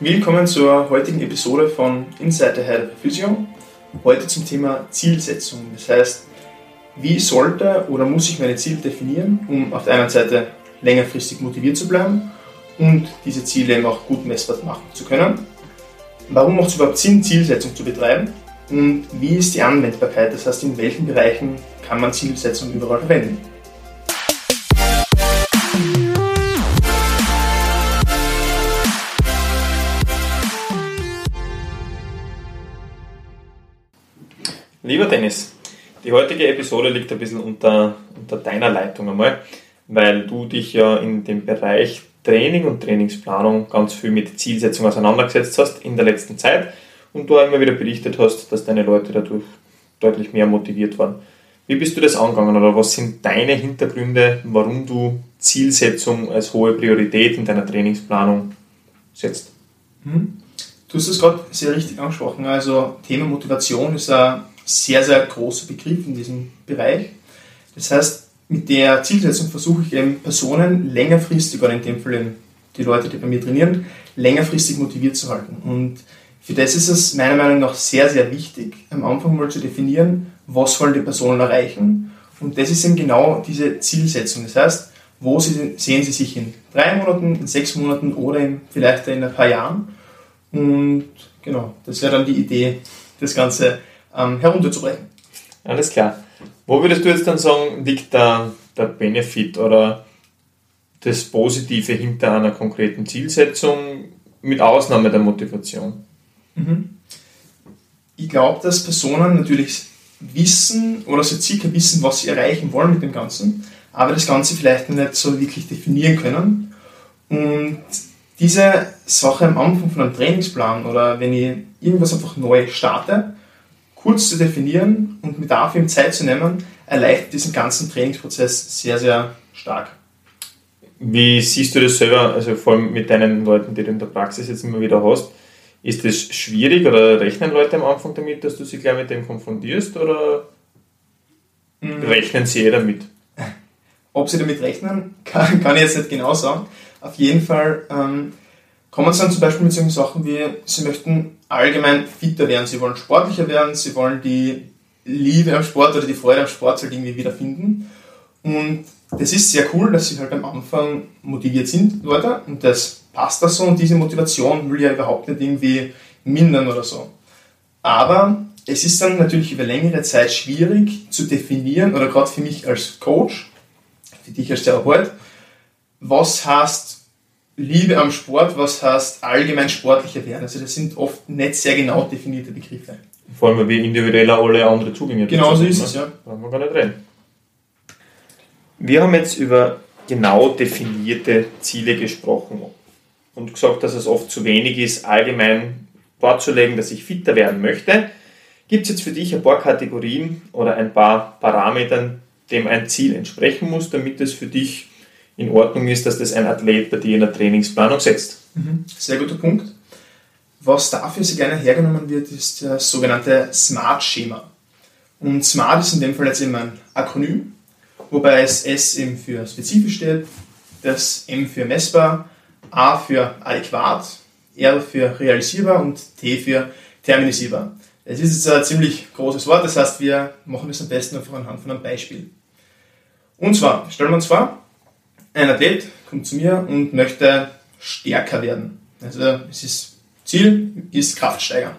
Willkommen zur heutigen Episode von Inside the Head of Physio. Heute zum Thema Zielsetzung. Das heißt, wie sollte oder muss ich meine Ziele definieren, um auf der einen Seite längerfristig motiviert zu bleiben und diese Ziele auch gut messbar machen zu können? Warum macht es überhaupt Sinn, Zielsetzung zu betreiben? Und wie ist die Anwendbarkeit? Das heißt, in welchen Bereichen kann man Zielsetzung überall verwenden? Lieber Dennis, die heutige Episode liegt ein bisschen unter, unter deiner Leitung einmal, weil du dich ja in dem Bereich Training und Trainingsplanung ganz viel mit Zielsetzung auseinandergesetzt hast in der letzten Zeit und du auch immer wieder berichtet hast, dass deine Leute dadurch deutlich mehr motiviert waren. Wie bist du das angegangen oder was sind deine Hintergründe, warum du Zielsetzung als hohe Priorität in deiner Trainingsplanung setzt? Mhm. Du hast es gerade sehr richtig angesprochen. Also Thema Motivation ist ein sehr, sehr großer Begriff in diesem Bereich. Das heißt, mit der Zielsetzung versuche ich eben Personen längerfristig, oder in dem Fall eben die Leute, die bei mir trainieren, längerfristig motiviert zu halten. Und für das ist es meiner Meinung nach sehr, sehr wichtig, am Anfang mal zu definieren, was wollen die Personen erreichen. Und das ist eben genau diese Zielsetzung. Das heißt, wo sehen sie sich in drei Monaten, in sechs Monaten oder vielleicht in ein paar Jahren. Und genau, das wäre dann die Idee, das Ganze ähm, herunterzubrechen. Alles klar. Wo würdest du jetzt dann sagen, liegt da der Benefit oder das Positive hinter einer konkreten Zielsetzung mit Ausnahme der Motivation? Mhm. Ich glaube, dass Personen natürlich wissen oder so circa wissen, was sie erreichen wollen mit dem Ganzen, aber das Ganze vielleicht nicht so wirklich definieren können. Und diese Sache am Anfang von einem Trainingsplan oder wenn ich irgendwas einfach neu starte, kurz zu definieren und mir dafür Zeit zu nehmen, erleichtert diesen ganzen Trainingsprozess sehr, sehr stark. Wie siehst du das selber, also vor allem mit deinen Leuten, die du in der Praxis jetzt immer wieder hast? Ist das schwierig oder rechnen Leute am Anfang damit, dass du sie gleich mit dem konfrontierst oder mhm. rechnen sie eh damit? Ob sie damit rechnen, kann, kann ich jetzt nicht genau sagen. Auf jeden Fall ähm, kommen sie dann zum Beispiel mit solchen Sachen wie, sie möchten allgemein fitter werden, sie wollen sportlicher werden, sie wollen die Liebe am Sport oder die Freude am Sport halt irgendwie wiederfinden. Und das ist sehr cool, dass sie halt am Anfang motiviert sind, Leute, und das passt da so und diese Motivation will ja überhaupt nicht irgendwie mindern oder so. Aber es ist dann natürlich über längere Zeit schwierig zu definieren, oder gerade für mich als Coach, für dich als Therapeut, was heißt Liebe am Sport, was heißt allgemein sportlicher werden. Also das sind oft nicht sehr genau definierte Begriffe. Vor allem, wie individueller alle andere Zugänge Genau so ist ne? es, ja. Da haben wir gar nicht reden. Wir haben jetzt über genau definierte Ziele gesprochen und gesagt, dass es oft zu wenig ist, allgemein vorzulegen, dass ich fitter werden möchte. Gibt es jetzt für dich ein paar Kategorien oder ein paar Parametern, dem ein Ziel entsprechen muss, damit es für dich in Ordnung ist, dass das ein Athlet bei dir in der Trainingsplanung setzt. Mhm. Sehr guter Punkt. Was dafür sehr gerne hergenommen wird, ist das sogenannte SMART-Schema. Und SMART ist in dem Fall jetzt eben ein Akronym, wobei es S eben für spezifisch steht, das M für messbar, A für adäquat, R für realisierbar und T für terminisierbar. Es ist jetzt ein ziemlich großes Wort, das heißt, wir machen das am besten einfach anhand von einem Beispiel. Und zwar, stellen wir uns vor, ein Athlet kommt zu mir und möchte stärker werden. Also es ist Ziel ist Kraft steigern.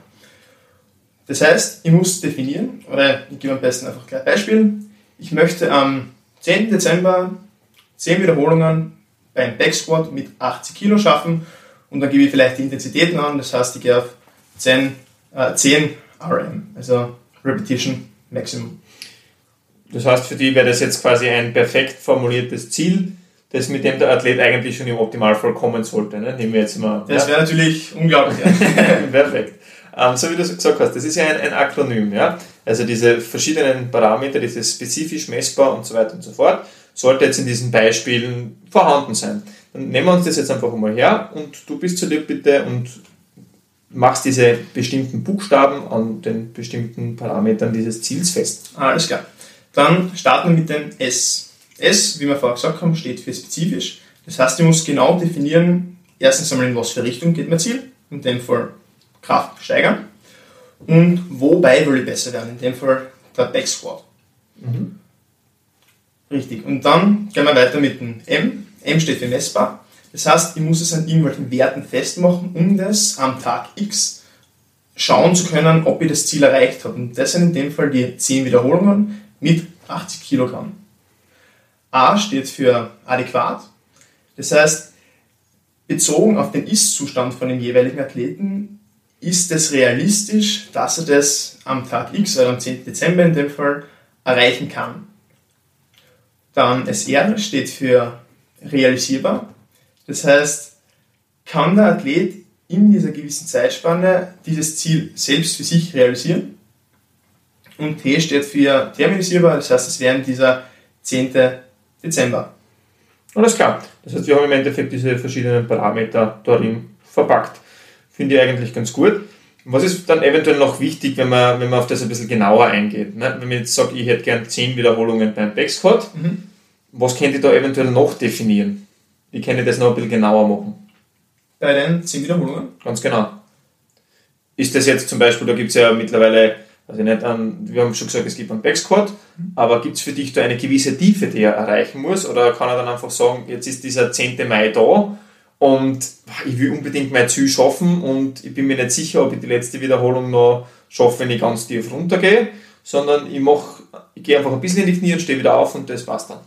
Das heißt, ich muss definieren, oder ich gebe am besten einfach gleich Beispiel. Ich möchte am 10. Dezember 10 Wiederholungen beim Backsquat mit 80 Kilo schaffen und dann gebe ich vielleicht die Intensitäten an, das heißt, ich gehe auf 10, äh, 10 RM, also Repetition Maximum. Das heißt, für die wäre das jetzt quasi ein perfekt formuliertes Ziel, das mit dem der Athlet eigentlich schon im Optimalfall kommen sollte. Ne? Nehmen wir jetzt mal. Das wäre natürlich unglaublich. Perfekt. Ähm, so wie du es gesagt hast, das ist ja ein, ein Akronym. Ja? Also diese verschiedenen Parameter, dieses spezifisch messbar und so weiter und so fort, sollte jetzt in diesen Beispielen vorhanden sein. Dann nehmen wir uns das jetzt einfach mal her und du bist zu dir bitte und machst diese bestimmten Buchstaben an den bestimmten Parametern dieses Ziels fest. Alles klar. Dann starten wir mit dem S. S, wie wir vorher gesagt haben, steht für spezifisch. Das heißt, ich muss genau definieren, erstens einmal in was für Richtung geht mein Ziel in dem Fall Kraft steigern. Und wobei will ich besser werden? In dem Fall der Back Squat. Mhm. Richtig. Und dann gehen wir weiter mit dem M. M steht für messbar. Das heißt, ich muss es an irgendwelchen Werten festmachen, um das am Tag X schauen zu können, ob ich das Ziel erreicht habe. Und das sind in dem Fall die 10 Wiederholungen mit 80 Kilogramm. A steht für adäquat. Das heißt, bezogen auf den Ist-Zustand von dem jeweiligen Athleten, ist es realistisch, dass er das am Tag X, also am 10. Dezember in dem Fall, erreichen kann. Dann SR steht für realisierbar. Das heißt, kann der Athlet in dieser gewissen Zeitspanne dieses Ziel selbst für sich realisieren? Und T steht für terminisierbar, das heißt, es wäre dieser 10. Dezember. Alles klar. Das heißt, wir haben im Endeffekt diese verschiedenen Parameter darin verpackt. Finde ich eigentlich ganz gut. Was ist dann eventuell noch wichtig, wenn man, wenn man auf das ein bisschen genauer eingeht? Ne? Wenn man jetzt sagt, ich hätte gern 10 Wiederholungen beim Backsquat, mhm. was könnte ich da eventuell noch definieren? Wie kann ich das noch ein bisschen genauer machen? Bei den 10 Wiederholungen? Ganz genau. Ist das jetzt zum Beispiel, da gibt es ja mittlerweile also nicht an, wir haben schon gesagt, es gibt einen Backsquat, aber gibt es für dich da eine gewisse Tiefe, die er erreichen muss? Oder kann er dann einfach sagen, jetzt ist dieser 10. Mai da und ich will unbedingt mein Ziel schaffen und ich bin mir nicht sicher, ob ich die letzte Wiederholung noch schaffe, wenn ich ganz tief runtergehe, sondern ich mache, ich gehe einfach ein bisschen in die Knie und stehe wieder auf und das war's dann.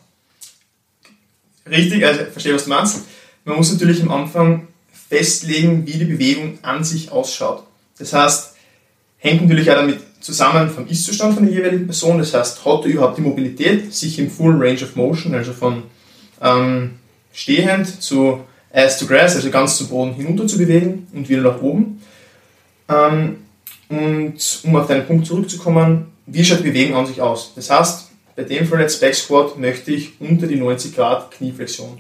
Richtig, also verstehe, was du meinst. Man muss natürlich am Anfang festlegen, wie die Bewegung an sich ausschaut. Das heißt, hängt natürlich auch damit zusammen vom Ist-Zustand von der jeweiligen Person. Das heißt, hat er überhaupt die Mobilität, sich im Full Range of Motion, also von ähm, stehend zu Ass to Grass, also ganz zum Boden hinunter zu bewegen und wieder nach oben. Ähm, und um auf deinen Punkt zurückzukommen, wie schaut die Bewegung an sich aus? Das heißt, bei dem Fall jetzt Back Squat möchte ich unter die 90 Grad Knieflexion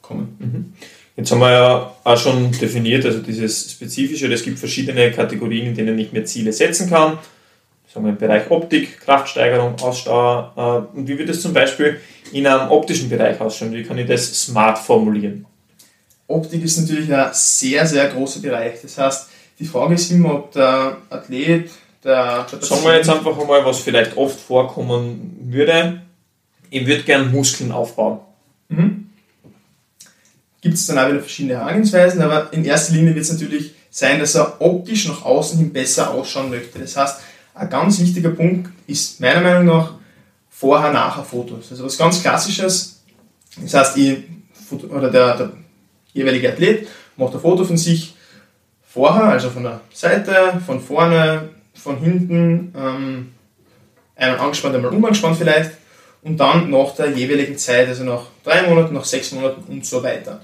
kommen. Mhm. Jetzt haben wir ja auch schon definiert, also dieses Spezifische, es gibt verschiedene Kategorien, in denen ich mir Ziele setzen kann sagen wir, im Bereich Optik, Kraftsteigerung, Ausdauer. Äh, und wie wird es zum Beispiel in einem optischen Bereich ausschauen? Wie kann ich das smart formulieren? Optik ist natürlich ein sehr, sehr großer Bereich. Das heißt, die Frage ist immer, ob der Athlet, der, der Sagen wir jetzt einfach einmal, was vielleicht oft vorkommen würde. Ich würde gerne Muskeln aufbauen. Mhm. Gibt es dann auch wieder verschiedene Herangehensweisen, aber in erster Linie wird es natürlich sein, dass er optisch nach außen hin besser ausschauen möchte. Das heißt, ein ganz wichtiger Punkt ist meiner Meinung nach Vorher-Nachher-Fotos. Also was ganz Klassisches. Das heißt, ich, oder der, der jeweilige Athlet macht ein Foto von sich vorher, also von der Seite, von vorne, von hinten, ähm, einmal angespannt, einmal unangespannt vielleicht und dann nach der jeweiligen Zeit, also nach drei Monaten, nach sechs Monaten und so weiter.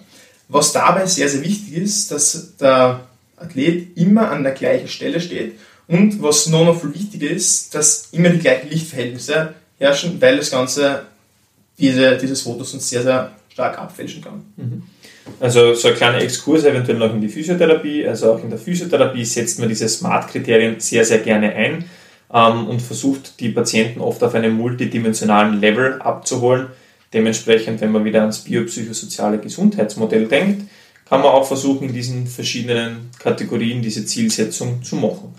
Was dabei sehr, sehr wichtig ist, dass der Athlet immer an der gleichen Stelle steht und was noch, noch viel wichtiger ist, dass immer die gleichen Lichtverhältnisse herrschen, weil das Ganze diese, dieses Foto sonst sehr, sehr stark abfälschen kann. Mhm. Also so ein kleiner Exkurs eventuell noch in die Physiotherapie. Also auch in der Physiotherapie setzt man diese Smart-Kriterien sehr, sehr gerne ein ähm, und versucht die Patienten oft auf einem multidimensionalen Level abzuholen. Dementsprechend, wenn man wieder ans biopsychosoziale Gesundheitsmodell denkt, kann man auch versuchen, in diesen verschiedenen Kategorien diese Zielsetzung zu machen.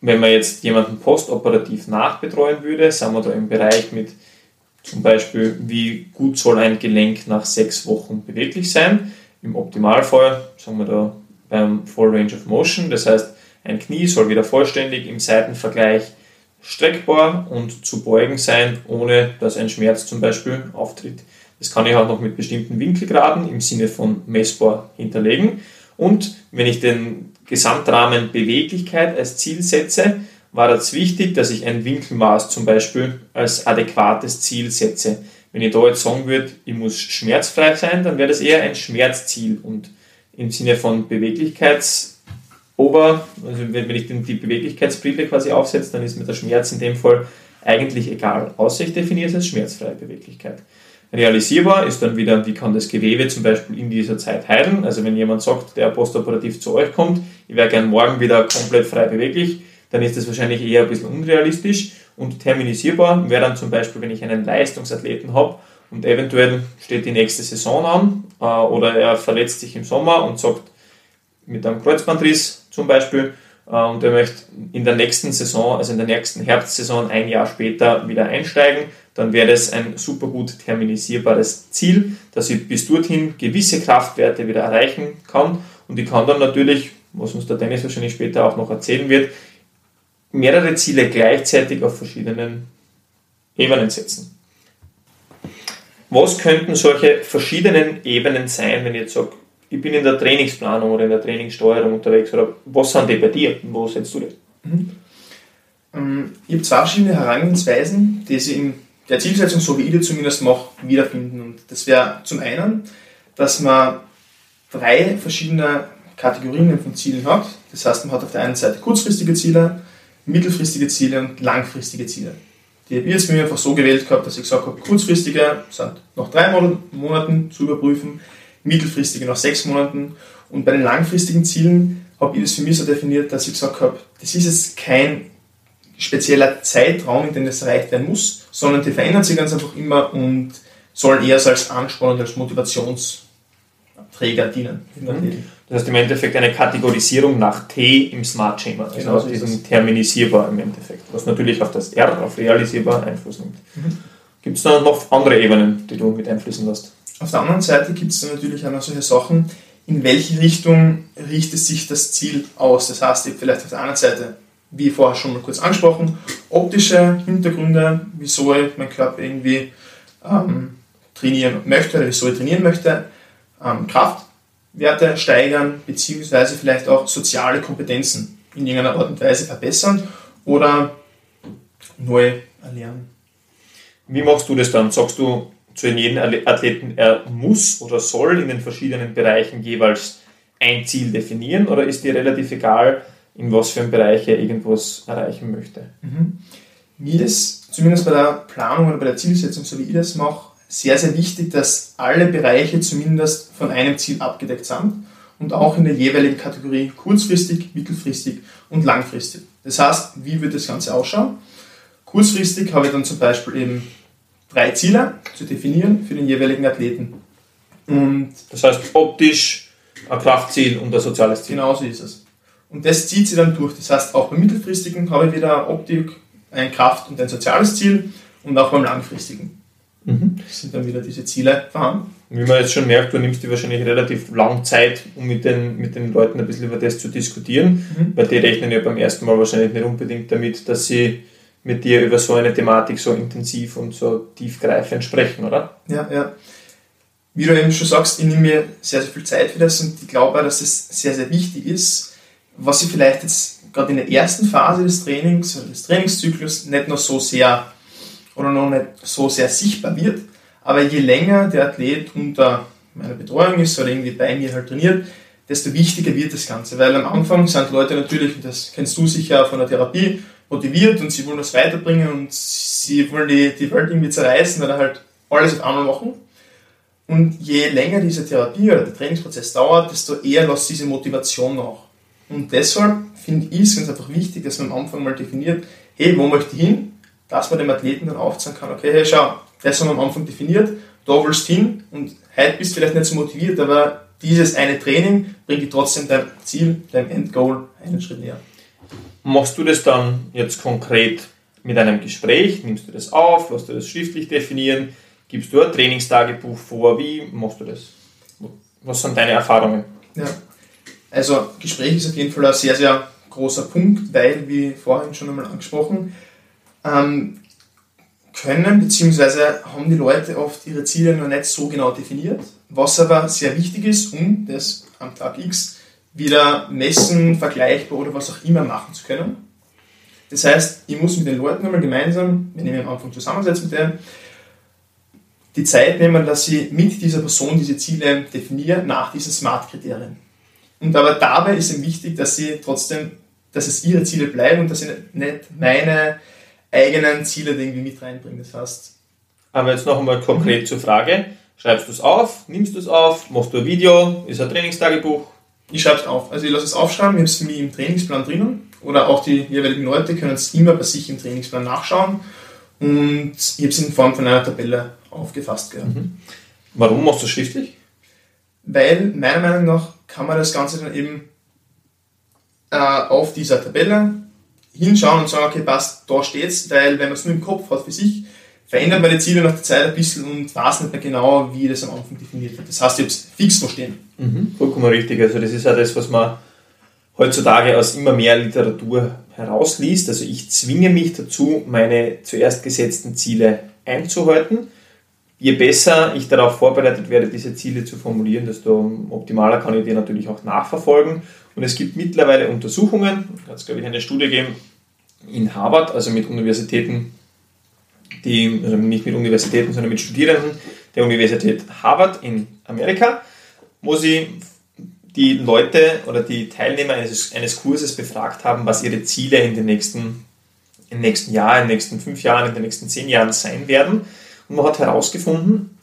Wenn man jetzt jemanden postoperativ nachbetreuen würde, sind wir da im Bereich mit zum Beispiel, wie gut soll ein Gelenk nach sechs Wochen beweglich sein. Im Optimalfall sagen wir da beim Full Range of Motion, das heißt, ein Knie soll wieder vollständig im Seitenvergleich streckbar und zu beugen sein, ohne dass ein Schmerz zum Beispiel auftritt. Das kann ich auch noch mit bestimmten Winkelgraden im Sinne von messbar hinterlegen. Und wenn ich den Gesamtrahmen Beweglichkeit als Ziel setze, war es wichtig, dass ich ein Winkelmaß zum Beispiel als adäquates Ziel setze. Wenn ich da jetzt sagen würde, ich muss schmerzfrei sein, dann wäre das eher ein Schmerzziel und im Sinne von Beweglichkeitsober, also wenn ich die Beweglichkeitsbrille quasi aufsetze, dann ist mir der Schmerz in dem Fall eigentlich egal, außer ich definiere es als schmerzfreie Beweglichkeit. Realisierbar ist dann wieder, wie kann das Gewebe zum Beispiel in dieser Zeit heilen. Also wenn jemand sagt, der postoperativ zu euch kommt, ich wäre gern morgen wieder komplett frei beweglich, dann ist das wahrscheinlich eher ein bisschen unrealistisch. Und terminisierbar wäre dann zum Beispiel, wenn ich einen Leistungsathleten habe und eventuell steht die nächste Saison an äh, oder er verletzt sich im Sommer und sagt, mit einem Kreuzbandriss zum Beispiel äh, und er möchte in der nächsten Saison, also in der nächsten Herbstsaison ein Jahr später wieder einsteigen, dann wäre das ein super gut terminisierbares Ziel, dass ich bis dorthin gewisse Kraftwerte wieder erreichen kann und ich kann dann natürlich, was uns der Dennis wahrscheinlich später auch noch erzählen wird, mehrere Ziele gleichzeitig auf verschiedenen Ebenen setzen. Was könnten solche verschiedenen Ebenen sein, wenn ich jetzt sage, ich bin in der Trainingsplanung oder in der Trainingssteuerung unterwegs, oder was sind die bei dir? Wo setzt du das? Mhm. Ähm, ich habe zwei verschiedene Herangehensweisen, die sie in der Zielsetzung, so wie ich die zumindest mache, wiederfinden. Und das wäre zum einen, dass man drei verschiedene Kategorien von Zielen hat. Das heißt, man hat auf der einen Seite kurzfristige Ziele, mittelfristige Ziele und langfristige Ziele. Die habe ich jetzt mir einfach so gewählt gehabt, dass ich gesagt habe, kurzfristige sind nach drei Monaten zu überprüfen, mittelfristige nach sechs Monaten und bei den langfristigen Zielen habe ich das für mich so definiert, dass ich gesagt habe, das ist jetzt kein spezieller Zeitraum, in dem das erreicht werden muss, sondern die verändern sich ganz einfach immer und sollen eher als Ansporn und als Motivationsträger dienen. Mhm. Das heißt im Endeffekt eine Kategorisierung nach T im Smart Schema, also genau, auf diesem terminisierbar im Endeffekt, was natürlich auf das R, auf realisierbar Einfluss nimmt. Mhm. Gibt es da noch andere Ebenen, die du mit einfließen lässt? Auf der anderen Seite gibt es dann natürlich auch noch solche Sachen, in welche Richtung richtet sich das Ziel aus. Das heißt, ich vielleicht auf der anderen Seite, wie vorher schon mal kurz angesprochen, optische Hintergründe, wieso ich meinen Körper irgendwie ähm, trainieren möchte oder wieso ich trainieren möchte, ähm, Kraft, Werte steigern, beziehungsweise vielleicht auch soziale Kompetenzen in irgendeiner Art und Weise verbessern oder neu erlernen. Wie machst du das dann? Sagst du zu jedem Athleten, er muss oder soll in den verschiedenen Bereichen jeweils ein Ziel definieren oder ist dir relativ egal, in was für einem Bereich er irgendwas erreichen möchte? Mhm. Mir ist zumindest bei der Planung oder bei der Zielsetzung, so wie ich das mache, sehr, sehr wichtig, dass alle Bereiche zumindest von einem Ziel abgedeckt sind und auch in der jeweiligen Kategorie kurzfristig, mittelfristig und langfristig. Das heißt, wie wird das Ganze ausschauen? Kurzfristig habe ich dann zum Beispiel eben drei Ziele zu definieren für den jeweiligen Athleten. Und das heißt optisch ein Kraftziel und ein soziales Ziel. Genau so ist es. Und das zieht sich dann durch. Das heißt, auch beim mittelfristigen habe ich wieder Optik, ein Kraft- und ein soziales Ziel und auch beim langfristigen. Mhm. sind dann wieder diese Ziele vorhanden. Wie man jetzt schon merkt, du nimmst dir wahrscheinlich relativ lang Zeit, um mit den, mit den Leuten ein bisschen über das zu diskutieren, mhm. weil die rechnen ja beim ersten Mal wahrscheinlich nicht unbedingt damit, dass sie mit dir über so eine Thematik so intensiv und so tiefgreifend sprechen, oder? Ja, ja. Wie du eben schon sagst, ich nehme mir sehr, sehr viel Zeit für das und ich glaube, dass es sehr, sehr wichtig ist, was ich vielleicht jetzt gerade in der ersten Phase des Trainings oder des Trainingszyklus nicht noch so sehr oder noch nicht so sehr sichtbar wird. Aber je länger der Athlet unter meiner Betreuung ist oder irgendwie bei mir halt trainiert, desto wichtiger wird das Ganze. Weil am Anfang sind Leute natürlich, das kennst du sicher von der Therapie, motiviert und sie wollen das weiterbringen und sie wollen die, die Welt irgendwie zerreißen oder halt alles auf einmal machen. Und je länger diese Therapie oder der Trainingsprozess dauert, desto eher lässt diese Motivation nach. Und deshalb finde ich es ganz einfach wichtig, dass man am Anfang mal definiert, hey, wo möchte ich hin? Dass man dem Athleten dann aufzeigen kann, okay, hey, schau, das haben wir am Anfang definiert, da willst du hin und heute bist du vielleicht nicht so motiviert, aber dieses eine Training bringt dich trotzdem dein Ziel, dein Endgoal einen Schritt näher. Machst du das dann jetzt konkret mit einem Gespräch? Nimmst du das auf? Lässt du das schriftlich definieren? Gibst du ein Trainingstagebuch vor? Wie machst du das? Was sind deine Erfahrungen? Ja, also Gespräch ist auf jeden Fall ein sehr, sehr großer Punkt, weil, wie vorhin schon einmal angesprochen, ähm, können, beziehungsweise haben die Leute oft ihre Ziele noch nicht so genau definiert, was aber sehr wichtig ist, um das am Tag X wieder messen, vergleichbar oder was auch immer machen zu können. Das heißt, ich muss mit den Leuten einmal gemeinsam, wenn ich mich am Anfang zusammensetze mit denen, die Zeit nehmen, dass sie mit dieser Person diese Ziele definieren nach diesen Smart-Kriterien. Und aber dabei ist es wichtig, dass sie trotzdem, dass es ihre Ziele bleiben und dass sie nicht meine eigenen Ziele irgendwie mit reinbringen. Das heißt. Aber jetzt noch einmal konkret zur Frage. Schreibst du es auf? Nimmst du es auf? Machst du ein Video? Ist ein Trainingstagebuch? Ich schreibe es auf. Also ich lasse es aufschreiben, ich habe es für mich im Trainingsplan drinnen. Oder auch die jeweiligen Leute können es immer bei sich im Trainingsplan nachschauen. Und ich habe es in Form von einer Tabelle aufgefasst gehabt. Mhm. Warum machst du es schriftlich? Weil meiner Meinung nach kann man das Ganze dann eben äh, auf dieser Tabelle hinschauen und sagen, okay, passt, da steht's, weil wenn man es nur im Kopf hat für sich, verändert man die Ziele nach der Zeit ein bisschen und weiß nicht mehr genau, wie das am Anfang definiert wird. Das heißt, ich habe es fix verstehen. Mhm, vollkommen richtig. Also das ist ja das, was man heutzutage aus immer mehr Literatur herausliest. Also ich zwinge mich dazu, meine zuerst gesetzten Ziele einzuhalten. Je besser ich darauf vorbereitet werde, diese Ziele zu formulieren, desto optimaler kann ich die natürlich auch nachverfolgen. Und es gibt mittlerweile Untersuchungen, da hat es glaube ich eine Studie gegeben in Harvard, also mit Universitäten die, also nicht mit Universitäten, sondern mit Studierenden der Universität Harvard in Amerika, wo sie die Leute oder die Teilnehmer eines, eines Kurses befragt haben, was ihre Ziele in den nächsten, im nächsten Jahr, in den nächsten fünf Jahren, in den nächsten zehn Jahren sein werden. Und man hat herausgefunden,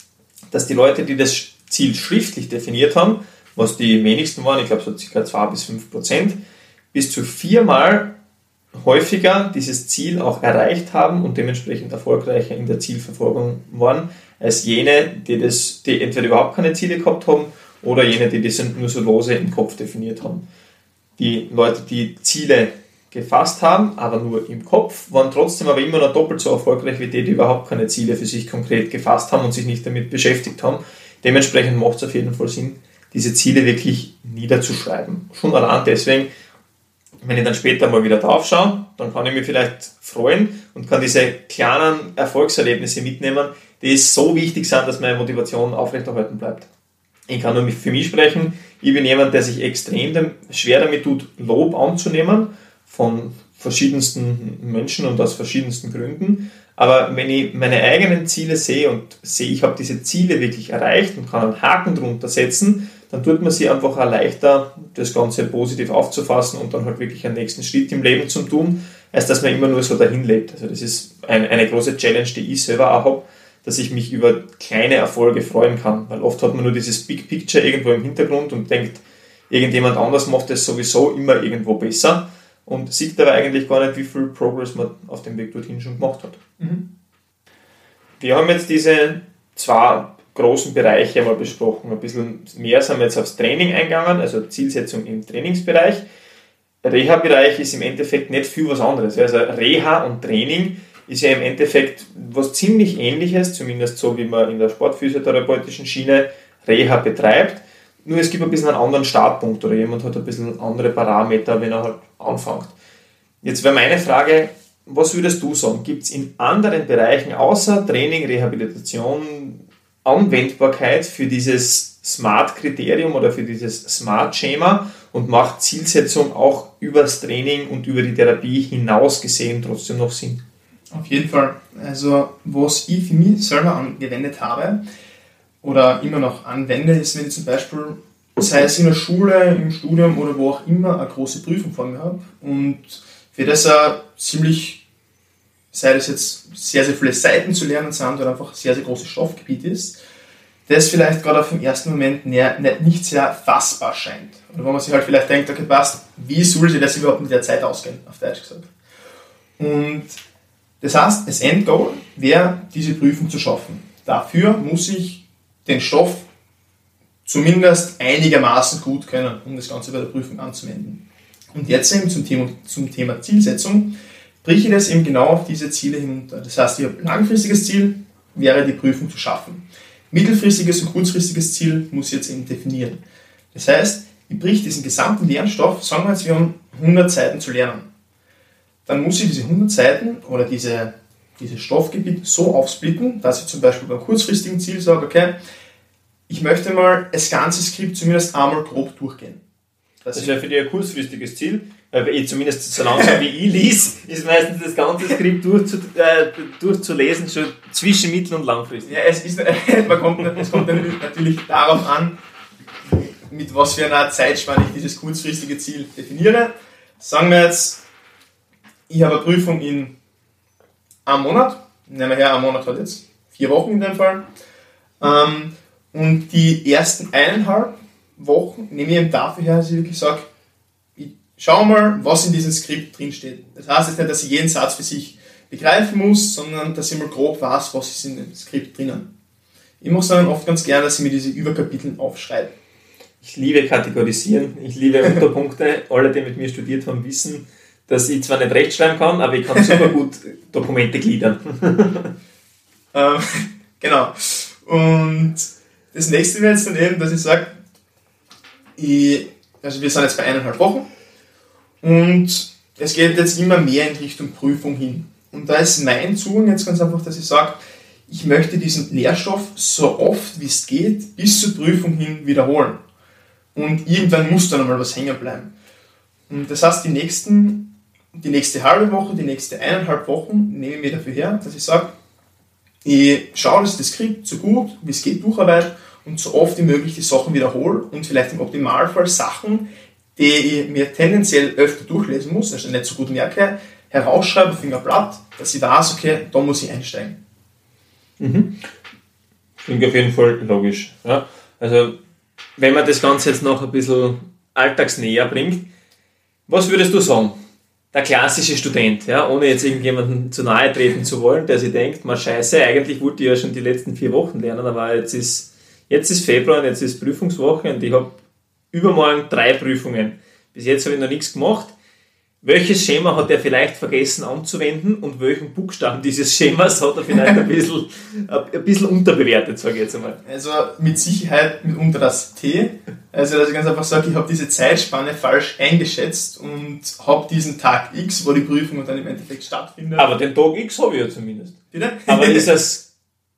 dass die Leute, die das Ziel schriftlich definiert haben, was die wenigsten waren, ich glaube so circa zwei bis fünf Prozent, bis zu viermal häufiger dieses Ziel auch erreicht haben und dementsprechend erfolgreicher in der Zielverfolgung waren, als jene, die, das, die entweder überhaupt keine Ziele gehabt haben oder jene, die das nur so lose im Kopf definiert haben. Die Leute, die Ziele gefasst haben, aber nur im Kopf, waren trotzdem aber immer noch doppelt so erfolgreich wie die, die überhaupt keine Ziele für sich konkret gefasst haben und sich nicht damit beschäftigt haben. Dementsprechend macht es auf jeden Fall Sinn, diese Ziele wirklich niederzuschreiben. Schon allein deswegen, wenn ich dann später mal wieder drauf schaue, dann kann ich mich vielleicht freuen und kann diese kleinen Erfolgserlebnisse mitnehmen, die so wichtig sind, dass meine Motivation aufrechterhalten bleibt. Ich kann nur für mich sprechen. Ich bin jemand, der sich extrem schwer damit tut, Lob anzunehmen von verschiedensten Menschen und aus verschiedensten Gründen. Aber wenn ich meine eigenen Ziele sehe und sehe, ich habe diese Ziele wirklich erreicht und kann einen Haken drunter setzen, dann tut man sich einfach auch leichter, das Ganze positiv aufzufassen und dann halt wirklich einen nächsten Schritt im Leben zu tun, als dass man immer nur so dahin lebt. Also das ist eine, eine große Challenge, die ich selber auch habe, dass ich mich über kleine Erfolge freuen kann. Weil oft hat man nur dieses Big Picture irgendwo im Hintergrund und denkt, irgendjemand anders macht es sowieso immer irgendwo besser und sieht aber eigentlich gar nicht, wie viel Progress man auf dem Weg dorthin schon gemacht hat. Mhm. Wir haben jetzt diese zwei großen Bereiche einmal besprochen. Ein bisschen mehr sind wir jetzt aufs Training eingegangen, also Zielsetzung im Trainingsbereich. Reha-Bereich ist im Endeffekt nicht viel was anderes. Also Reha und Training ist ja im Endeffekt was ziemlich ähnliches, zumindest so wie man in der sportphysiotherapeutischen Schiene Reha betreibt. Nur es gibt ein bisschen einen anderen Startpunkt oder jemand hat ein bisschen andere Parameter, wenn er halt anfängt. Jetzt wäre meine Frage, was würdest du sagen? Gibt es in anderen Bereichen außer Training, Rehabilitation Anwendbarkeit für dieses Smart-Kriterium oder für dieses Smart-Schema und macht Zielsetzung auch übers Training und über die Therapie hinaus gesehen trotzdem noch Sinn? Auf jeden Fall. Also, was ich für mich selber angewendet habe oder immer noch anwende, ist, wenn ich zum Beispiel, sei es in der Schule, im Studium oder wo auch immer, eine große Prüfung vor mir habe und für das ein ziemlich sei das jetzt sehr, sehr viele Seiten zu lernen sind oder einfach sehr, sehr großes Stoffgebiet ist, das vielleicht gerade auf den ersten Moment nicht sehr fassbar scheint. Oder wo man sich halt vielleicht denkt, okay, passt, wie soll sich das überhaupt mit der Zeit ausgehen, auf Deutsch gesagt. Und das heißt, das Endgoal wäre, diese Prüfung zu schaffen. Dafür muss ich den Stoff zumindest einigermaßen gut können, um das Ganze bei der Prüfung anzuwenden. Und jetzt eben zum Thema, zum Thema Zielsetzung breche das eben genau auf diese Ziele hinunter. Das heißt, ich habe langfristiges Ziel, wäre die Prüfung zu schaffen. Mittelfristiges und kurzfristiges Ziel muss ich jetzt eben definieren. Das heißt, ich brich diesen gesamten Lernstoff, sagen wir jetzt, wir haben 100 Seiten zu lernen. Dann muss ich diese 100 Seiten oder diese, dieses Stoffgebiet so aufsplitten, dass ich zum Beispiel beim kurzfristigen Ziel sage, okay, ich möchte mal das ganze Skript zumindest einmal grob durchgehen. Das, das wäre für dich ein kurzfristiges Ziel ich zumindest so langsam wie ich lies, ist meistens das ganze Skript durchzu, äh, durchzulesen, schon zwischen mittel- und langfristig. Ja, es, ist, man kommt, es kommt natürlich darauf an, mit was für einer Zeitspanne ich dieses kurzfristige Ziel definiere. Sagen wir jetzt, ich habe eine Prüfung in einem Monat, nehmen wir her, ein Monat hat jetzt vier Wochen in dem Fall, ähm, und die ersten eineinhalb Wochen nehme ich eben dafür her, dass ich wirklich sage, schau mal, was in diesem Skript drinsteht. Das heißt jetzt nicht, dass ich jeden Satz für sich begreifen muss, sondern dass ich mal grob weiß, was ist in dem Skript drinnen. Ich es dann oft ganz gerne, dass ich mir diese Überkapiteln aufschreibe. ich liebe kategorisieren, ich liebe Unterpunkte. Alle, die mit mir studiert haben, wissen, dass ich zwar nicht rechtschreiben kann, aber ich kann super gut Dokumente gliedern. ähm, genau. Und das nächste wäre jetzt dann eben, dass ich sage, ich, also wir sind jetzt bei eineinhalb Wochen und es geht jetzt immer mehr in Richtung Prüfung hin. Und da ist mein Zugang jetzt ganz einfach, dass ich sage, ich möchte diesen Lehrstoff so oft wie es geht bis zur Prüfung hin wiederholen. Und irgendwann muss dann einmal was hängen bleiben. Und das heißt, die, nächsten, die nächste halbe Woche, die nächste eineinhalb Wochen nehme ich mir dafür her, dass ich sage, ich schaue, dass ich das Skript so gut wie es geht durcharbeite und so oft wie möglich die Sachen wiederhole und vielleicht im Optimalfall Sachen, die ich mir tendenziell öfter durchlesen muss, also nicht so gut merke, herausschreibe auf ein Blatt, dass ich weiß, okay, da muss ich einsteigen. Mhm. Klingt auf jeden Fall logisch. Ja? Also, wenn man das Ganze jetzt noch ein bisschen alltagsnäher bringt, was würdest du sagen? Der klassische Student, ja, ohne jetzt irgendjemanden zu nahe treten zu wollen, der sich denkt, mal scheiße, eigentlich wollte ich ja schon die letzten vier Wochen lernen, aber jetzt ist, jetzt ist Februar und jetzt ist Prüfungswoche und ich habe übermorgen drei Prüfungen. Bis jetzt habe ich noch nichts gemacht welches Schema hat er vielleicht vergessen anzuwenden und welchen Buchstaben dieses Schemas hat er vielleicht ein bisschen, ein bisschen unterbewertet, sage ich jetzt einmal. Also mit Sicherheit mitunter das T. Also dass ich ganz einfach sage, ich habe diese Zeitspanne falsch eingeschätzt und habe diesen Tag X, wo die Prüfung dann im Endeffekt stattfindet. Aber den Tag X habe ich ja zumindest. Bitte? Aber ist es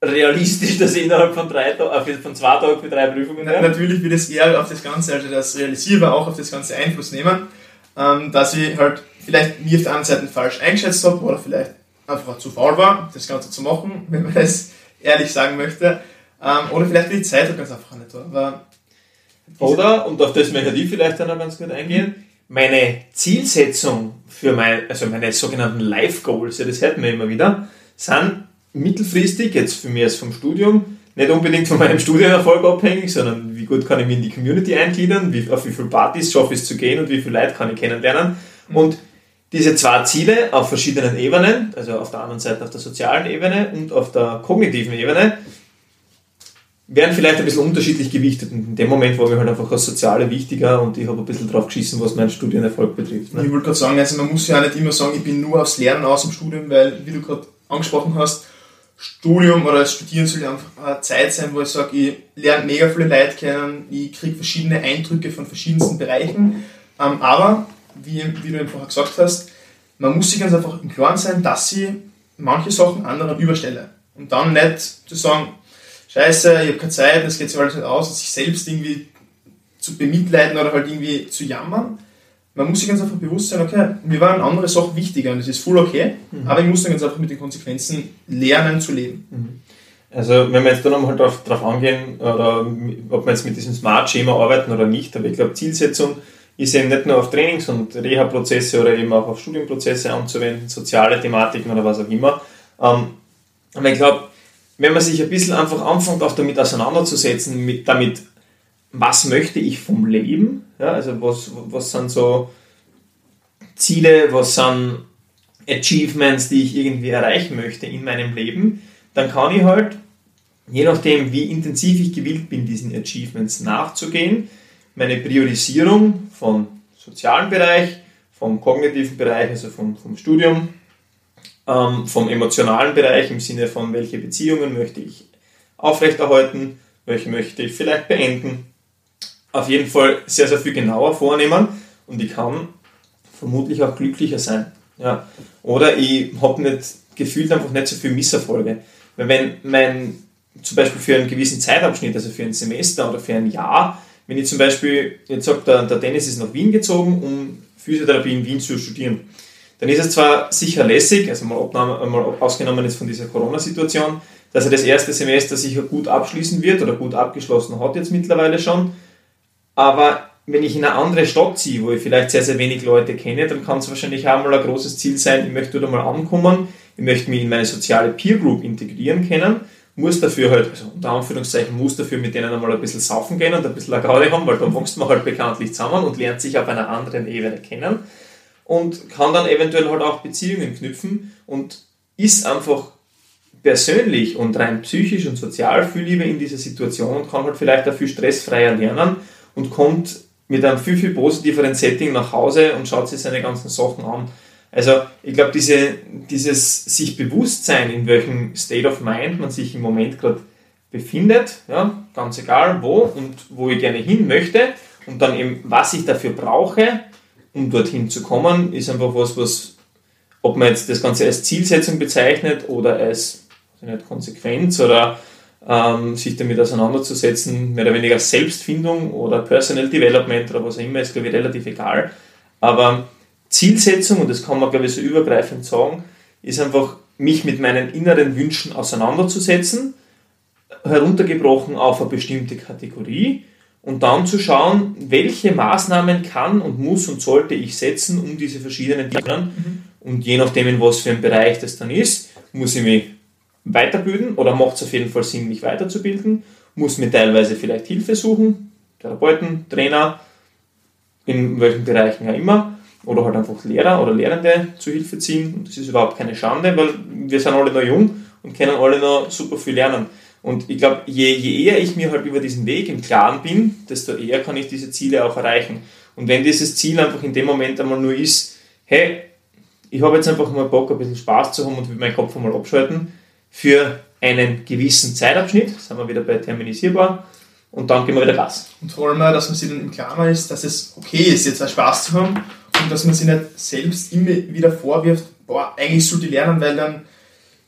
realistisch, dass ich innerhalb von, drei, äh, von zwei Tagen für drei Prüfungen habe? Natürlich wird es eher auf das Ganze, also das realisierbar auch auf das Ganze Einfluss nehmen ähm, dass ich halt vielleicht mir auf der einen Seite falsch eingeschätzt habe oder vielleicht einfach zu faul war, das Ganze zu machen, wenn man das ehrlich sagen möchte. Ähm, oder vielleicht die Zeit halt ganz einfach nicht da. oder, und auf das möchte ich vielleicht dann noch ganz gut eingehen, meine Zielsetzung für mein, also meine sogenannten Life Goals, ja, das hört man immer wieder, sind mittelfristig, jetzt für mich als vom Studium, nicht unbedingt von meinem Studienerfolg abhängig, sondern wie gut kann ich mich in die Community eingliedern, wie, auf wie viele Partys schaffe ich es zu gehen und wie viele Leute kann ich kennenlernen. Und diese zwei Ziele auf verschiedenen Ebenen, also auf der anderen Seite auf der sozialen Ebene und auf der kognitiven Ebene, werden vielleicht ein bisschen unterschiedlich gewichtet. Und in dem Moment war mir halt einfach das Soziale wichtiger und ich habe ein bisschen drauf geschissen, was meinen Studienerfolg betrifft. Ne? Ich wollte gerade sagen, also man muss ja auch nicht immer sagen, ich bin nur aufs Lernen aus dem Studium, weil, wie du gerade angesprochen hast, Studium oder das Studieren soll einfach eine Zeit sein, wo ich sage, ich lerne mega viele Leute kennen, ich kriege verschiedene Eindrücke von verschiedensten Bereichen. Ähm, aber, wie, wie du eben vorher gesagt hast, man muss sich ganz einfach im Klaren sein, dass ich manche Sachen anderen überstelle. Und dann nicht zu sagen, Scheiße, ich habe keine Zeit, das geht sich alles nicht aus, und sich selbst irgendwie zu bemitleiden oder halt irgendwie zu jammern, man muss sich ganz einfach bewusst sein, okay, mir waren andere Sachen wichtiger und das ist voll okay, mhm. aber ich muss dann ganz einfach mit den Konsequenzen lernen zu leben. Mhm. Also wenn wir jetzt da nochmal drauf, drauf angehen, oder ob wir jetzt mit diesem Smart-Schema arbeiten oder nicht, aber ich glaube, Zielsetzung ist eben nicht nur auf Trainings- und Reha-Prozesse oder eben auch auf Studienprozesse anzuwenden, soziale Thematiken oder was auch immer. Ähm, aber ich glaube, wenn man sich ein bisschen einfach anfängt, auch damit auseinanderzusetzen, mit, damit was möchte ich vom Leben? Ja, also was, was sind so Ziele, was sind Achievements, die ich irgendwie erreichen möchte in meinem Leben, dann kann ich halt, je nachdem wie intensiv ich gewillt bin, diesen Achievements nachzugehen, meine Priorisierung vom sozialen Bereich, vom kognitiven Bereich, also vom, vom Studium, ähm, vom emotionalen Bereich im Sinne von, welche Beziehungen möchte ich aufrechterhalten, welche möchte ich vielleicht beenden, auf jeden Fall sehr, sehr viel genauer vornehmen und ich kann vermutlich auch glücklicher sein. Ja. Oder ich habe nicht gefühlt einfach nicht so viel Misserfolge. Weil wenn mein, zum Beispiel für einen gewissen Zeitabschnitt, also für ein Semester oder für ein Jahr, wenn ich zum Beispiel, jetzt sagt der, der Dennis ist nach Wien gezogen, um Physiotherapie in Wien zu studieren, dann ist es zwar sicher lässig, also mal, Abnahme, mal ausgenommen ist von dieser Corona-Situation, dass er das erste Semester sicher gut abschließen wird oder gut abgeschlossen hat jetzt mittlerweile schon, aber wenn ich in eine andere Stadt ziehe, wo ich vielleicht sehr, sehr wenig Leute kenne, dann kann es wahrscheinlich auch mal ein großes Ziel sein, ich möchte dort mal ankommen, ich möchte mich in meine soziale Peer Group integrieren können, muss dafür halt, also unter Anführungszeichen, muss dafür mit denen einmal ein bisschen saufen gehen und ein bisschen eine Gaudi haben, weil dann wächst man halt bekanntlich zusammen und lernt sich auf einer anderen Ebene kennen und kann dann eventuell halt auch Beziehungen knüpfen und ist einfach persönlich und rein psychisch und sozial viel lieber in dieser Situation und kann halt vielleicht dafür stressfreier lernen und kommt mit einem viel, viel positiveren Setting nach Hause und schaut sich seine ganzen Sachen an. Also ich glaube, diese, dieses sich bewusst sein, in welchem State of Mind man sich im Moment gerade befindet, ja, ganz egal wo und wo ich gerne hin möchte und dann eben, was ich dafür brauche, um dorthin zu kommen, ist einfach was, was, ob man jetzt das Ganze als Zielsetzung bezeichnet oder als nicht, Konsequenz oder ähm, sich damit auseinanderzusetzen, mehr oder weniger Selbstfindung oder Personal Development oder was auch immer, ist glaube ich relativ egal. Aber Zielsetzung, und das kann man glaube ich so übergreifend sagen, ist einfach, mich mit meinen inneren Wünschen auseinanderzusetzen, heruntergebrochen auf eine bestimmte Kategorie und dann zu schauen, welche Maßnahmen kann und muss und sollte ich setzen, um diese verschiedenen Dinge. Mhm. Und je nachdem, in was für einem Bereich das dann ist, muss ich mich weiterbilden oder macht es auf jeden Fall Sinn, mich weiterzubilden, muss mir teilweise vielleicht Hilfe suchen, Therapeuten, Trainer, in welchen Bereichen ja immer, oder halt einfach Lehrer oder Lehrende zu Hilfe ziehen. Und das ist überhaupt keine Schande, weil wir sind alle noch jung und können alle noch super viel lernen. Und ich glaube, je, je eher ich mir halt über diesen Weg im Klaren bin, desto eher kann ich diese Ziele auch erreichen. Und wenn dieses Ziel einfach in dem Moment einmal nur ist, hey, ich habe jetzt einfach mal Bock, ein bisschen Spaß zu haben und will meinen Kopf einmal abschalten, für einen gewissen Zeitabschnitt, sind wir wieder bei terminisierbar, und dann gehen wir wieder Gas. Und vor allem, dass man sich dann im Klaren ist, dass es okay ist, jetzt auch Spaß zu haben und dass man sich nicht selbst immer wieder vorwirft, boah, eigentlich sollte ich lernen, weil dann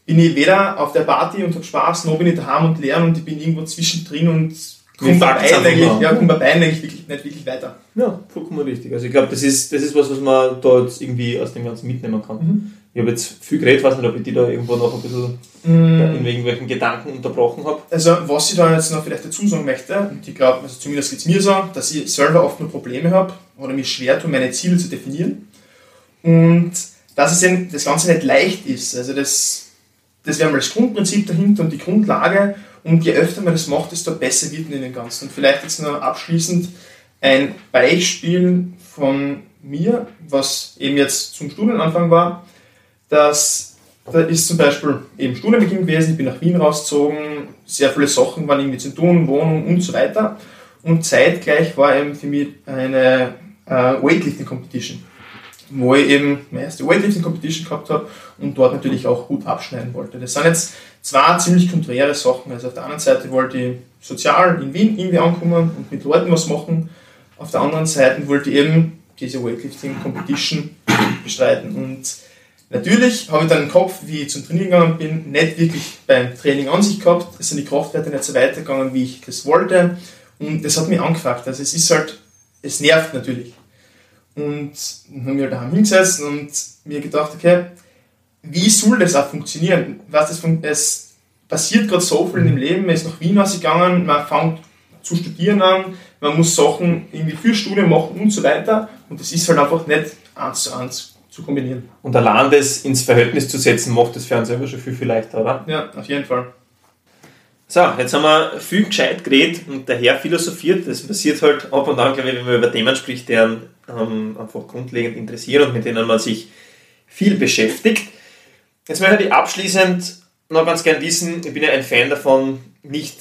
bin ich weder auf der Party und habe Spaß, noch bin ich daheim und lerne und ich bin irgendwo zwischendrin und komme bei beiden eigentlich, ja, komm bei beiden eigentlich wirklich, nicht wirklich weiter. Ja, vollkommen richtig. Also ich glaube, das ist, das ist was, was man da jetzt irgendwie aus dem Ganzen mitnehmen kann. Mhm. Ich habe jetzt viel geredet, weiß nicht, ob ich die da irgendwo noch ein bisschen mm. in irgendwelchen Gedanken unterbrochen habe. Also, was ich da jetzt noch vielleicht dazu sagen möchte, und ich glaube, also zumindest geht es mir so, dass ich selber oft nur Probleme habe oder mich schwer tue, meine Ziele zu definieren. Und dass es das Ganze nicht leicht ist. Also, das, das wäre mal das Grundprinzip dahinter und die Grundlage. Und je öfter man das macht, desto besser wird man in dem Ganzen. Und vielleicht jetzt noch abschließend ein Beispiel von mir, was eben jetzt zum Studienanfang war dass da ist zum Beispiel eben Studienbeginn gewesen, ich bin nach Wien rausgezogen, sehr viele Sachen waren irgendwie zu tun, Wohnung und so weiter. Und zeitgleich war eben für mich eine äh, Weightlifting Competition, wo ich eben meine erste Weightlifting Competition gehabt habe und dort natürlich auch gut abschneiden wollte. Das sind jetzt zwei ziemlich konträre Sachen. Also auf der einen Seite wollte ich sozial in Wien irgendwie ankommen und mit Leuten was machen. Auf der anderen Seite wollte ich eben diese Weightlifting Competition bestreiten. Und Natürlich habe ich dann im Kopf, wie ich zum Trainieren gegangen bin, nicht wirklich beim Training an sich gehabt. Es sind die Kraftwerte nicht so weitergegangen, wie ich das wollte. Und das hat mich angefuckt. Also es ist halt, es nervt natürlich. Und dann habe ich halt daheim hingesetzt und mir gedacht, okay, wie soll das auch funktionieren? Was das von, es passiert gerade so viel im Leben, man ist nach Wien ausgegangen, man fängt zu studieren an, man muss Sachen irgendwie für Studium machen und so weiter. Und das ist halt einfach nicht eins zu eins zu kombinieren. Und allein das ins Verhältnis zu setzen, macht das für uns selber schon viel, viel leichter, oder? Ja, auf jeden Fall. So, jetzt haben wir viel gescheit geredet und daher philosophiert. Das passiert halt ab und an, glaube ich, wenn man über Themen spricht, die einen ähm, einfach grundlegend interessieren und mit denen man sich viel beschäftigt. Jetzt möchte ich abschließend noch ganz gern wissen, ich bin ja ein Fan davon, nicht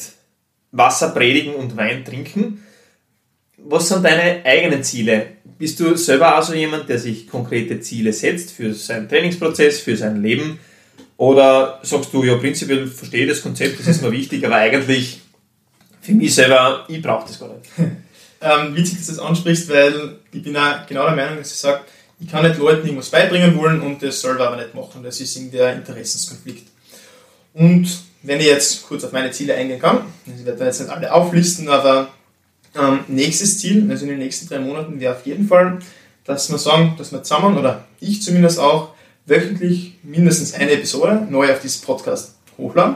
Wasser predigen und Wein trinken. Was sind deine eigenen Ziele? Bist du selber auch so jemand, der sich konkrete Ziele setzt für seinen Trainingsprozess, für sein Leben? Oder sagst du, ja, prinzipiell verstehe das Konzept, das ist mir wichtig, aber eigentlich für mich selber, ich brauche das gar nicht. ähm, witzig, dass du das ansprichst, weil ich bin auch genau der Meinung, dass ich sage, ich kann nicht Leuten irgendwas beibringen wollen und das selber aber nicht machen. Das ist in der Interessenskonflikt. Und wenn ich jetzt kurz auf meine Ziele eingehen kann, ich werde jetzt nicht alle auflisten, aber ähm, nächstes Ziel, also in den nächsten drei Monaten, wäre auf jeden Fall, dass wir sagen, dass wir zusammen, oder ich zumindest auch, wöchentlich mindestens eine Episode neu auf diesem Podcast hochladen.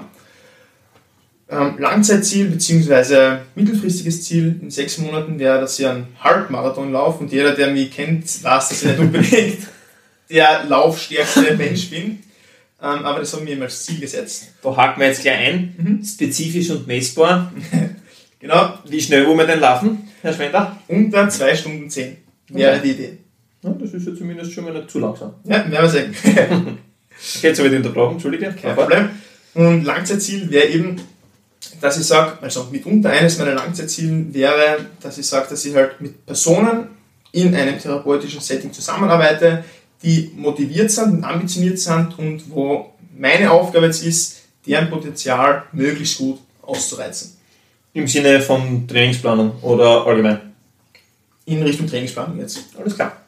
Ähm, Langzeitziel bzw. mittelfristiges Ziel in sechs Monaten wäre, dass ich einen Halbmarathon laufe und jeder, der mich kennt, weiß, dass ich nicht unbedingt der laufstärkste Mensch bin. Ähm, aber das haben wir mir als Ziel gesetzt. Da haken wir jetzt gleich ein. Mhm. Spezifisch und messbar. Genau. Wie schnell wollen wir denn laufen, Herr Schwender? Unter 2 Stunden 10 wäre die Idee. Ja, das ist ja zumindest schon mal nicht zu langsam. Ja, werden wir sehen. okay, jetzt habe ich unterbrochen, Entschuldige. Kein Problem. Und Langzeitziel wäre eben, dass ich sage, also mitunter eines meiner Langzeitzielen wäre, dass ich sage, dass ich halt mit Personen in einem therapeutischen Setting zusammenarbeite, die motiviert sind und ambitioniert sind und wo meine Aufgabe jetzt ist, deren Potenzial möglichst gut auszureizen. Im Sinne von Trainingsplanung oder allgemein? In Richtung Trainingsplanung jetzt. Alles klar.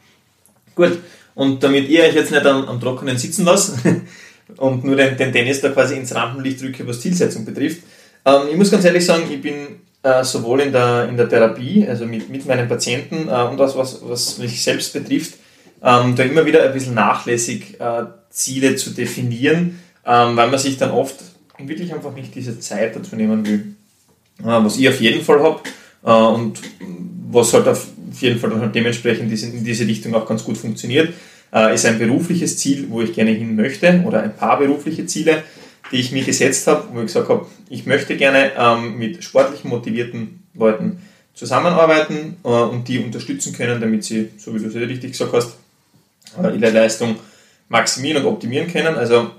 Gut. Und damit ihr euch jetzt nicht am, am Trockenen sitzen lasst und nur den, den Dennis da quasi ins Rampenlicht drücke, was Zielsetzung betrifft, ähm, ich muss ganz ehrlich sagen, ich bin äh, sowohl in der, in der Therapie, also mit, mit meinen Patienten äh, und das, was, was mich selbst betrifft, ähm, da immer wieder ein bisschen nachlässig äh, Ziele zu definieren, ähm, weil man sich dann oft wirklich einfach nicht diese Zeit dazu nehmen will. Was ich auf jeden Fall habe äh, und was halt auf jeden Fall halt dementsprechend in diese Richtung auch ganz gut funktioniert, äh, ist ein berufliches Ziel, wo ich gerne hin möchte oder ein paar berufliche Ziele, die ich mir gesetzt habe, wo ich gesagt habe, ich möchte gerne ähm, mit sportlich motivierten Leuten zusammenarbeiten äh, und die unterstützen können, damit sie, so wie du es richtig gesagt hast, ihre Leistung maximieren und optimieren können. Also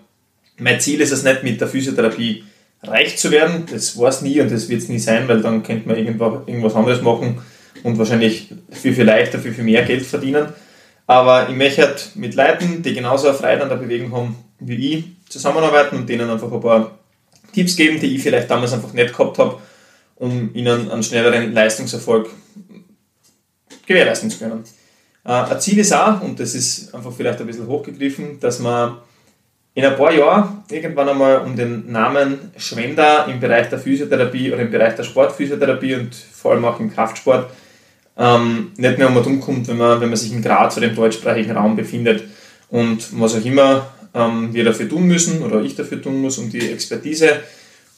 mein Ziel ist es nicht, mit der Physiotherapie reich zu werden. Das war es nie und das wird es nie sein, weil dann könnte man irgendwas anderes machen und wahrscheinlich viel, viel leichter, viel, viel mehr Geld verdienen. Aber ich möchte halt mit Leuten, die genauso eine Freude an der Bewegung haben wie ich, zusammenarbeiten und denen einfach ein paar Tipps geben, die ich vielleicht damals einfach nicht gehabt habe, um ihnen einen schnelleren Leistungserfolg gewährleisten zu können. Äh, ein Ziel ist auch, und das ist einfach vielleicht ein bisschen hochgegriffen, dass man in ein paar Jahren irgendwann einmal um den Namen Schwender im Bereich der Physiotherapie oder im Bereich der Sportphysiotherapie und vor allem auch im Kraftsport ähm, nicht mehr um umkommt, wenn man, wenn man sich in Graz oder im deutschsprachigen Raum befindet. Und was auch immer ähm, wir dafür tun müssen oder ich dafür tun muss, um die Expertise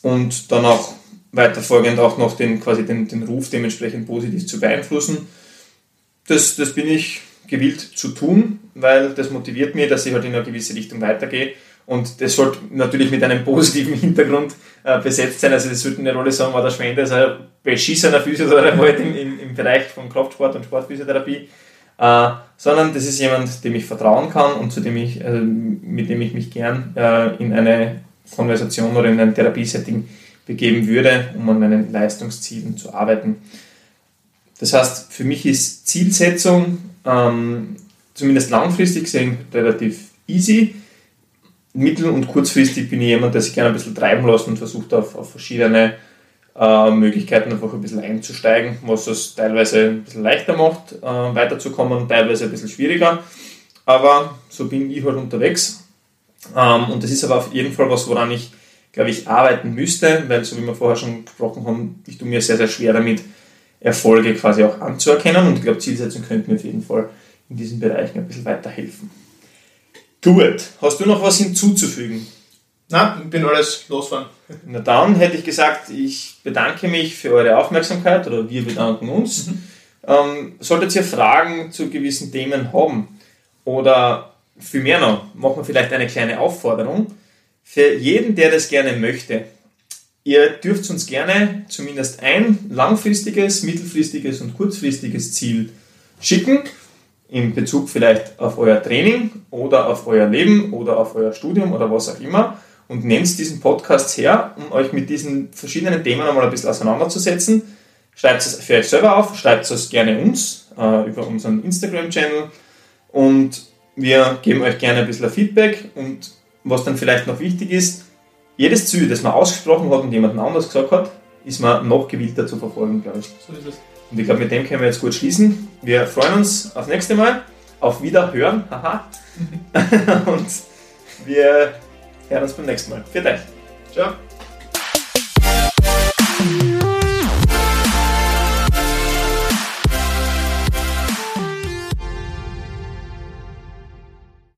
und dann auch weiterfolgend auch noch den, quasi den, den Ruf dementsprechend positiv zu beeinflussen. Das, das bin ich gewillt zu tun, weil das motiviert mich, dass ich halt in eine gewisse Richtung weitergehe. Und das sollte natürlich mit einem positiven Hintergrund äh, besetzt sein. Also das sollte eine Rolle sagen, war der Schwende ist ein beschissener Physiotherapeut im, im, im Bereich von Kraftsport und Sportphysiotherapie. Äh, sondern das ist jemand, dem ich vertrauen kann und zu dem ich, äh, mit dem ich mich gern äh, in eine Konversation oder in ein Therapiesetting begeben würde, um an meinen Leistungszielen zu arbeiten. Das heißt, für mich ist Zielsetzung ähm, zumindest langfristig gesehen relativ easy. Mittel- und kurzfristig bin ich jemand, der sich gerne ein bisschen treiben lässt und versucht auf, auf verschiedene äh, Möglichkeiten einfach ein bisschen einzusteigen, was es teilweise ein bisschen leichter macht, äh, weiterzukommen, teilweise ein bisschen schwieriger. Aber so bin ich halt unterwegs. Ähm, und das ist aber auf jeden Fall was, woran ich, glaube ich, arbeiten müsste, weil, so wie wir vorher schon gesprochen haben, ich tue mir sehr, sehr schwer damit, Erfolge quasi auch anzuerkennen. Und ich glaube, Zielsetzung könnte mir auf jeden Fall in diesen Bereichen ein bisschen weiterhelfen. Gut. Hast du noch was hinzuzufügen? Na, ich bin alles losfahren. Na dann hätte ich gesagt, ich bedanke mich für eure Aufmerksamkeit oder wir bedanken uns. Mhm. Ähm, solltet ihr Fragen zu gewissen Themen haben oder viel mehr noch, machen wir vielleicht eine kleine Aufforderung. Für jeden, der das gerne möchte, ihr dürft uns gerne zumindest ein langfristiges, mittelfristiges und kurzfristiges Ziel schicken, in Bezug vielleicht auf euer Training oder auf euer Leben oder auf euer Studium oder was auch immer und nehmt diesen Podcast her, um euch mit diesen verschiedenen Themen einmal ein bisschen auseinanderzusetzen. Schreibt es für euch selber auf, schreibt es gerne uns äh, über unseren Instagram-Channel und wir geben euch gerne ein bisschen Feedback und was dann vielleicht noch wichtig ist, jedes Ziel, das man ausgesprochen hat und jemand anders gesagt hat, ist man noch gewillter zu verfolgen, glaube ich. So ist es. Und ich glaube, mit dem können wir jetzt gut schließen. Wir freuen uns aufs nächste Mal, auf Wiederhören, haha. und wir hören uns beim nächsten Mal. Für dich. Ciao.